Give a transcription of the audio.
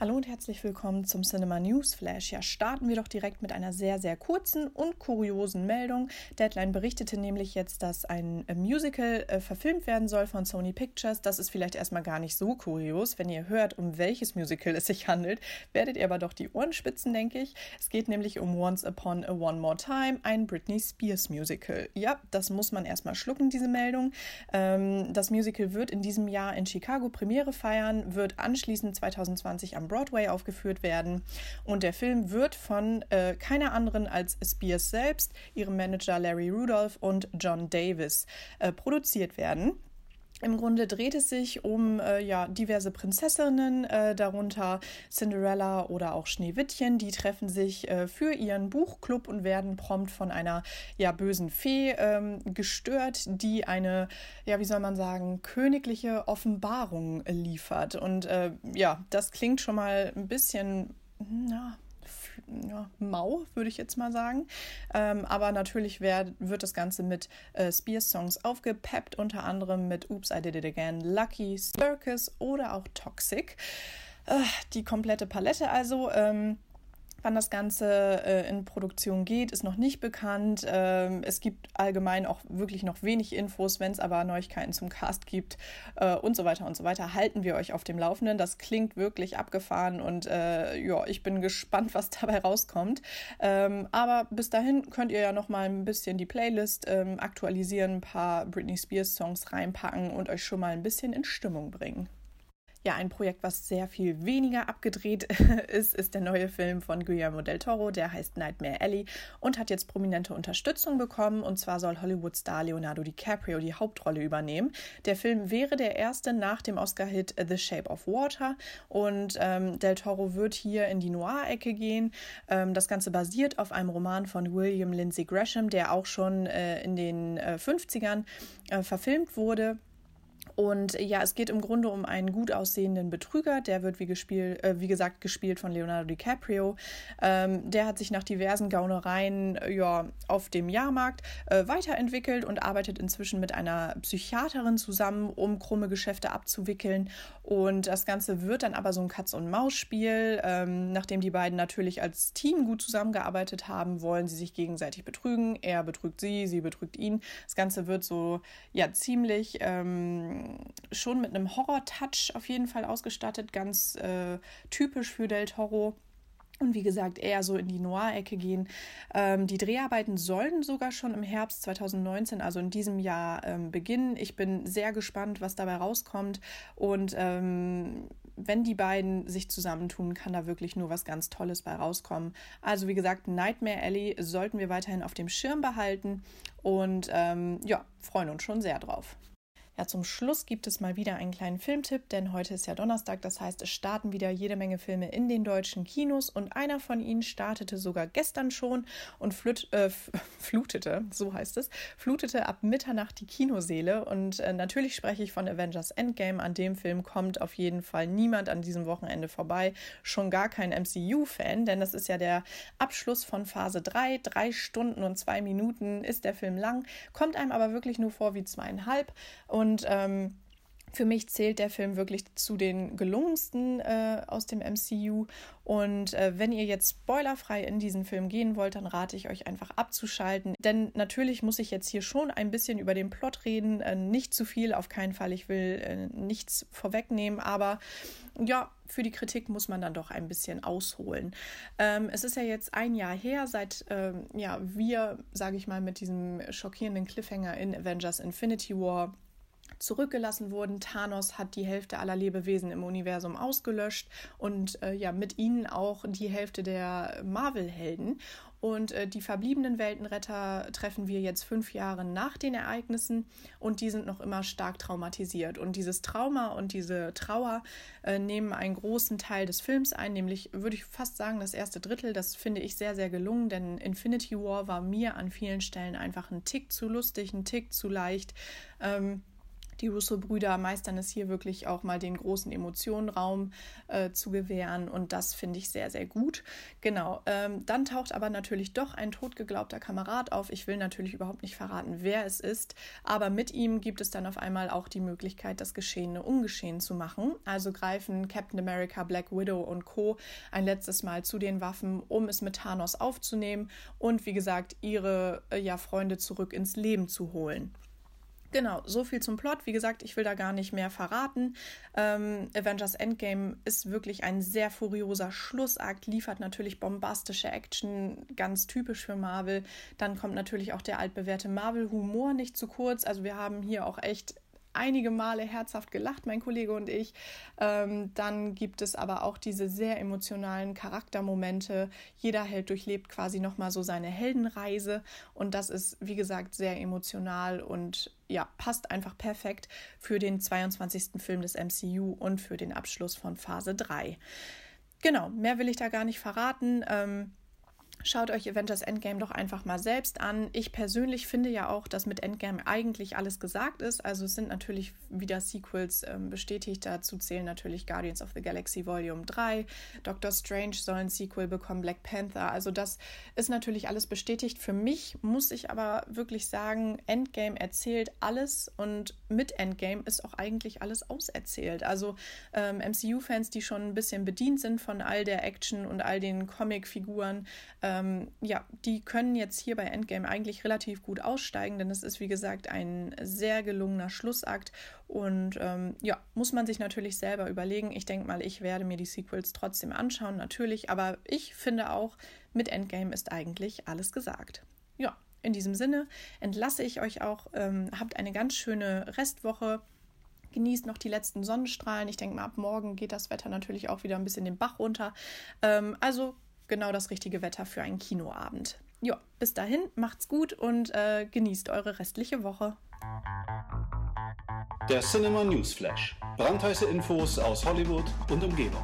Hallo und herzlich willkommen zum Cinema News Flash. Ja, starten wir doch direkt mit einer sehr, sehr kurzen und kuriosen Meldung. Deadline berichtete nämlich jetzt, dass ein äh, Musical äh, verfilmt werden soll von Sony Pictures. Das ist vielleicht erstmal gar nicht so kurios. Wenn ihr hört, um welches Musical es sich handelt, werdet ihr aber doch die Ohren spitzen, denke ich. Es geht nämlich um Once Upon a One More Time, ein Britney Spears Musical. Ja, das muss man erstmal schlucken, diese Meldung. Ähm, das Musical wird in diesem Jahr in Chicago Premiere feiern, wird anschließend 2020 am Broadway aufgeführt werden. Und der Film wird von äh, keiner anderen als Spears selbst, ihrem Manager Larry Rudolph und John Davis äh, produziert werden. Im Grunde dreht es sich um äh, ja, diverse Prinzessinnen, äh, darunter Cinderella oder auch Schneewittchen. Die treffen sich äh, für ihren Buchclub und werden prompt von einer ja, bösen Fee ähm, gestört, die eine, ja, wie soll man sagen, königliche Offenbarung liefert. Und äh, ja, das klingt schon mal ein bisschen, na, ja, mau, würde ich jetzt mal sagen. Ähm, aber natürlich wär, wird das Ganze mit äh, Spears-Songs aufgepeppt, unter anderem mit Oops, I Did It Again, Lucky, Circus oder auch Toxic. Äh, die komplette Palette also. Ähm, Wann das Ganze äh, in Produktion geht, ist noch nicht bekannt. Ähm, es gibt allgemein auch wirklich noch wenig Infos. Wenn es aber Neuigkeiten zum Cast gibt äh, und so weiter und so weiter, halten wir euch auf dem Laufenden. Das klingt wirklich abgefahren und äh, ja, ich bin gespannt, was dabei rauskommt. Ähm, aber bis dahin könnt ihr ja noch mal ein bisschen die Playlist ähm, aktualisieren, ein paar Britney Spears Songs reinpacken und euch schon mal ein bisschen in Stimmung bringen. Ja, ein Projekt, was sehr viel weniger abgedreht ist, ist der neue Film von Guillermo del Toro, der heißt Nightmare Alley und hat jetzt prominente Unterstützung bekommen. Und zwar soll Hollywood-Star Leonardo DiCaprio die Hauptrolle übernehmen. Der Film wäre der erste nach dem Oscar-Hit The Shape of Water und ähm, del Toro wird hier in die Noir-Ecke gehen. Ähm, das Ganze basiert auf einem Roman von William Lindsay Gresham, der auch schon äh, in den äh, 50ern äh, verfilmt wurde. Und ja, es geht im Grunde um einen gut aussehenden Betrüger, der wird wie, gespielt, äh, wie gesagt gespielt von Leonardo DiCaprio. Ähm, der hat sich nach diversen Gaunereien äh, ja, auf dem Jahrmarkt äh, weiterentwickelt und arbeitet inzwischen mit einer Psychiaterin zusammen, um krumme Geschäfte abzuwickeln. Und das Ganze wird dann aber so ein Katz-und-Maus-Spiel. Ähm, nachdem die beiden natürlich als Team gut zusammengearbeitet haben, wollen sie sich gegenseitig betrügen. Er betrügt sie, sie betrügt ihn. Das Ganze wird so ja ziemlich. Ähm, schon mit einem Horror-Touch auf jeden Fall ausgestattet, ganz äh, typisch für Del Toro. Und wie gesagt, eher so in die Noir-Ecke gehen. Ähm, die Dreharbeiten sollen sogar schon im Herbst 2019, also in diesem Jahr, ähm, beginnen. Ich bin sehr gespannt, was dabei rauskommt. Und ähm, wenn die beiden sich zusammentun, kann da wirklich nur was ganz Tolles bei rauskommen. Also wie gesagt, Nightmare Alley sollten wir weiterhin auf dem Schirm behalten und ähm, ja, freuen uns schon sehr drauf. Ja, zum Schluss gibt es mal wieder einen kleinen Filmtipp, denn heute ist ja Donnerstag, das heißt, es starten wieder jede Menge Filme in den deutschen Kinos und einer von ihnen startete sogar gestern schon und flut, äh, flutete, so heißt es, flutete ab Mitternacht die Kinoseele und äh, natürlich spreche ich von Avengers Endgame. An dem Film kommt auf jeden Fall niemand an diesem Wochenende vorbei, schon gar kein MCU-Fan, denn das ist ja der Abschluss von Phase 3. Drei Stunden und zwei Minuten ist der Film lang, kommt einem aber wirklich nur vor wie zweieinhalb und und ähm, für mich zählt der Film wirklich zu den gelungensten äh, aus dem MCU. Und äh, wenn ihr jetzt spoilerfrei in diesen Film gehen wollt, dann rate ich euch einfach abzuschalten. Denn natürlich muss ich jetzt hier schon ein bisschen über den Plot reden. Äh, nicht zu viel, auf keinen Fall. Ich will äh, nichts vorwegnehmen. Aber ja, für die Kritik muss man dann doch ein bisschen ausholen. Ähm, es ist ja jetzt ein Jahr her, seit ähm, ja, wir, sage ich mal, mit diesem schockierenden Cliffhanger in Avengers Infinity War zurückgelassen wurden. Thanos hat die Hälfte aller Lebewesen im Universum ausgelöscht und äh, ja, mit ihnen auch die Hälfte der Marvel-Helden. Und äh, die verbliebenen Weltenretter treffen wir jetzt fünf Jahre nach den Ereignissen und die sind noch immer stark traumatisiert. Und dieses Trauma und diese Trauer äh, nehmen einen großen Teil des Films ein, nämlich würde ich fast sagen, das erste Drittel. Das finde ich sehr, sehr gelungen, denn Infinity War war mir an vielen Stellen einfach ein Tick zu lustig, ein Tick zu leicht. Ähm, Die Russo-Brüder meistern es hier wirklich auch mal den großen Emotionenraum äh, zu gewähren und das finde ich sehr, sehr gut. Genau, ähm, dann taucht aber natürlich doch ein totgeglaubter Kamerad auf. Ich will natürlich überhaupt nicht verraten, wer es ist, aber mit ihm gibt es dann auf einmal auch die Möglichkeit, das Geschehene ungeschehen zu machen. Also greifen Captain America, Black Widow und Co. ein letztes Mal zu den Waffen, um es mit Thanos aufzunehmen und wie gesagt, ihre äh, ja, Freunde zurück ins Leben zu holen. Genau, so viel zum Plot. Wie gesagt, ich will da gar nicht mehr verraten. Ähm, Avengers Endgame ist wirklich ein sehr furioser Schlussakt, liefert natürlich bombastische Action, ganz typisch für Marvel. Dann kommt natürlich auch der altbewährte Marvel-Humor nicht zu kurz. Also wir haben hier auch echt einige Male herzhaft gelacht, mein Kollege und ich. Ähm, dann gibt es aber auch diese sehr emotionalen Charaktermomente. Jeder Held durchlebt quasi nochmal so seine Heldenreise und das ist, wie gesagt, sehr emotional und ja, passt einfach perfekt für den 22. Film des MCU und für den Abschluss von Phase 3. Genau, mehr will ich da gar nicht verraten. Ähm, Schaut euch Avengers Endgame doch einfach mal selbst an. Ich persönlich finde ja auch, dass mit Endgame eigentlich alles gesagt ist. Also es sind natürlich wieder Sequels ähm, bestätigt. Dazu zählen natürlich Guardians of the Galaxy Volume 3. Doctor Strange soll ein Sequel bekommen, Black Panther. Also das ist natürlich alles bestätigt. Für mich muss ich aber wirklich sagen, Endgame erzählt alles und mit Endgame ist auch eigentlich alles auserzählt. Also ähm, MCU-Fans, die schon ein bisschen bedient sind von all der Action und all den Comic-Figuren, ähm, ja, die können jetzt hier bei Endgame eigentlich relativ gut aussteigen, denn es ist wie gesagt ein sehr gelungener Schlussakt und ähm, ja, muss man sich natürlich selber überlegen. Ich denke mal, ich werde mir die Sequels trotzdem anschauen, natürlich, aber ich finde auch, mit Endgame ist eigentlich alles gesagt. Ja, in diesem Sinne entlasse ich euch auch. Ähm, habt eine ganz schöne Restwoche. Genießt noch die letzten Sonnenstrahlen. Ich denke mal, ab morgen geht das Wetter natürlich auch wieder ein bisschen den Bach runter. Ähm, also genau das richtige Wetter für einen Kinoabend. Ja, bis dahin, macht's gut und äh, genießt eure restliche Woche. Der Cinema News Flash. Brandheiße Infos aus Hollywood und Umgebung.